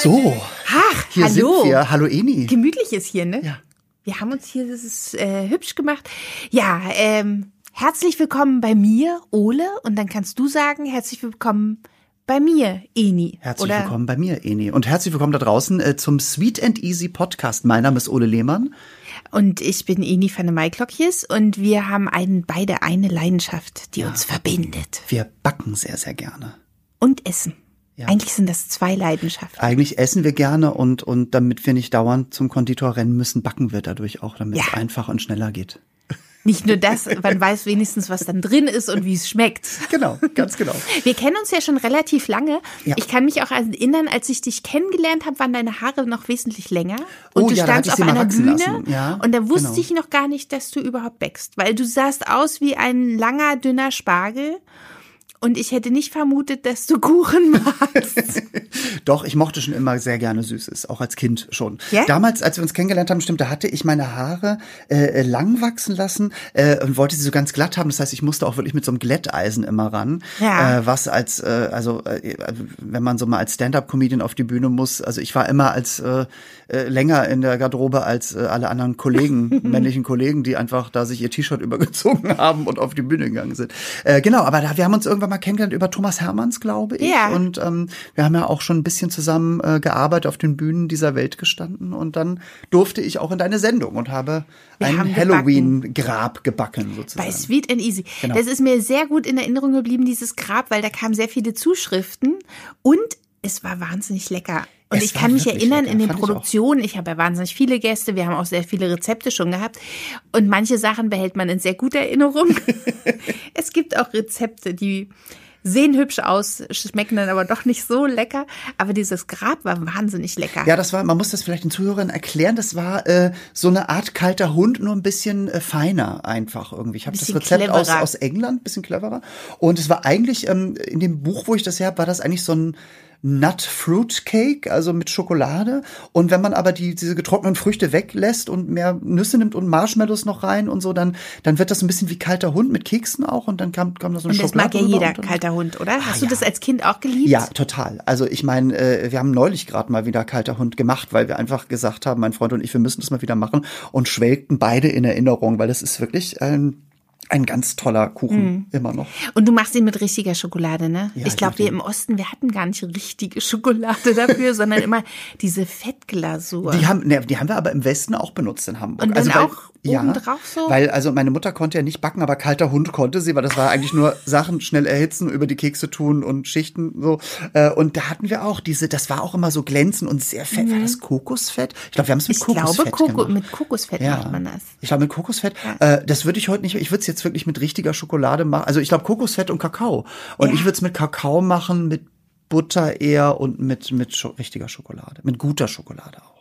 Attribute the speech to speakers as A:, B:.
A: So.
B: Ach,
A: hier
B: hallo.
A: sind wir. Hallo Eni.
B: Gemütlich ist hier, ne?
A: Ja.
B: Wir haben uns hier, das ist äh, hübsch gemacht. Ja, ähm, herzlich willkommen bei mir, Ole. Und dann kannst du sagen, herzlich willkommen bei mir, Eni.
A: Herzlich
B: Oder
A: willkommen bei mir, Eni. Und herzlich willkommen da draußen äh, zum Sweet and Easy Podcast. Mein Name ist Ole Lehmann.
B: Und ich bin Eni van der Maiklokjes und wir haben einen, beide eine Leidenschaft, die uns verbindet.
A: Wir backen sehr, sehr gerne.
B: Und Essen.
A: Ja.
B: Eigentlich sind das zwei Leidenschaften.
A: Eigentlich essen wir gerne und, und damit wir nicht dauernd zum Konditor rennen müssen, backen wir dadurch auch, damit es
B: Ja.
A: einfacher und schneller geht.
B: Nicht nur das, man weiß wenigstens, was dann drin ist und wie es schmeckt.
A: Genau, ganz genau.
B: Wir kennen uns ja schon relativ lange.
A: Ja.
B: Ich kann mich auch erinnern, als ich dich kennengelernt habe, waren deine Haare noch wesentlich länger. Und
A: Oh
B: du
A: ja,
B: standst auf einer Bühne.
A: Ja,
B: und da wusste
A: genau.
B: ich noch gar nicht, dass du überhaupt bäckst. Weil du sahst aus wie ein langer, dünner Spargel. Und ich hätte nicht vermutet, dass du Kuchen magst.
A: Doch, ich mochte schon immer sehr gerne Süßes, auch als Kind schon.
B: Ja?
A: Damals, als wir uns kennengelernt haben, stimmt, da hatte ich meine Haare äh, lang wachsen lassen äh, und wollte sie so ganz glatt haben. Das heißt, ich musste auch wirklich mit so einem Glätteisen immer ran.
B: Ja.
A: Äh, was als, äh, also äh, wenn man so mal als Stand-up-Comedian auf die Bühne muss, also ich war immer als äh, äh, länger in der Garderobe als äh, alle anderen Kollegen, männlichen Kollegen, die einfach da sich ihr T-Shirt übergezogen haben und auf die Bühne gegangen sind. Äh, genau, aber da, wir haben uns irgendwann mal kennengelernt über Thomas Hermanns, glaube ich.
B: Ja.
A: Und ähm, wir haben ja auch schon ein bisschen zusammen äh, gearbeitet, auf den Bühnen dieser Welt gestanden. Und dann durfte ich auch in deine Sendung und habe
B: Wir
A: ein. Halloween-Grab gebacken, sozusagen.
B: Bei Sweet and Easy.
A: Genau.
B: Das ist mir sehr gut in Erinnerung geblieben, dieses Grab, weil da kamen sehr viele Zuschriften und es war wahnsinnig lecker. Und
A: Es
B: ich kann mich erinnern,
A: lecker,
B: in den
A: fand ich.
B: Produktionen, ich, habe ja wahnsinnig viele Gäste, wir haben auch sehr viele Rezepte schon gehabt. Und manche Sachen behält man in sehr guter Erinnerung. es gibt auch Rezepte, die sehen hübsch aus, schmecken dann aber doch nicht so lecker. Aber dieses Grab war wahnsinnig lecker.
A: Ja, das war, man muss das vielleicht den Zuhörern erklären, das war äh, so eine Art kalter Hund, nur ein bisschen äh, feiner einfach irgendwie. Ich habe das Rezept aus, aus England, bisschen cleverer. Und es war eigentlich, ähm, in dem Buch, wo ich das her habe, war das eigentlich so ein Nut Fruit Cake, also mit Schokolade. Und wenn man aber die, diese getrockneten Früchte weglässt und mehr Nüsse nimmt und Marshmallows noch rein und so, dann, dann wird das ein bisschen wie kalter Hund mit Keksen auch und dann kam, kam da so eine
B: und das
A: Schokolade
B: mag ja jeder kalter Hund, oder? Hast
A: Ah,
B: du
A: ja.
B: das als Kind auch geliebt?
A: Ja, total. Also ich meine, äh, wir haben neulich gerade mal wieder kalter Hund gemacht, weil wir einfach gesagt haben, mein Freund und ich, wir müssen das mal wieder machen und schwelgten beide in Erinnerung, weil das ist wirklich ein, ein ganz toller Kuchen immer noch.
B: Und du machst ihn mit richtiger Schokolade, ne?
A: Ja,
B: ich glaube, wir im Osten, wir hatten gar nicht richtige Schokolade dafür, sondern immer diese Fettglasur.
A: Die haben, ne, die haben wir aber im Westen auch benutzt in Hamburg.
B: Und dann
A: weil,
B: auch obendrauf so?
A: Weil also meine Mutter konnte ja nicht backen, aber kalter Hund konnte sie, weil das war eigentlich nur Sachen schnell erhitzen, über die Kekse tun und Schichten so. Äh, Und da hatten wir auch diese, das war auch immer so glänzend und sehr fett. War das Kokosfett? Ich glaube, wir haben es mit
B: Mhm. ich
A: Kokosfett
B: glaube, Koko,
A: gemacht.
B: mit Kokosfett macht man das.
A: Ich glaube mit Kokosfett. Äh, das würde ich heute nicht. Ich würde es jetzt wirklich mit richtiger Schokolade machen. Also ich glaube Kokosfett und Kakao. Und
B: Ja.
A: ich würde es mit Kakao machen, mit Butter eher und mit mit Scho richtiger Schokolade, mit guter Schokolade auch.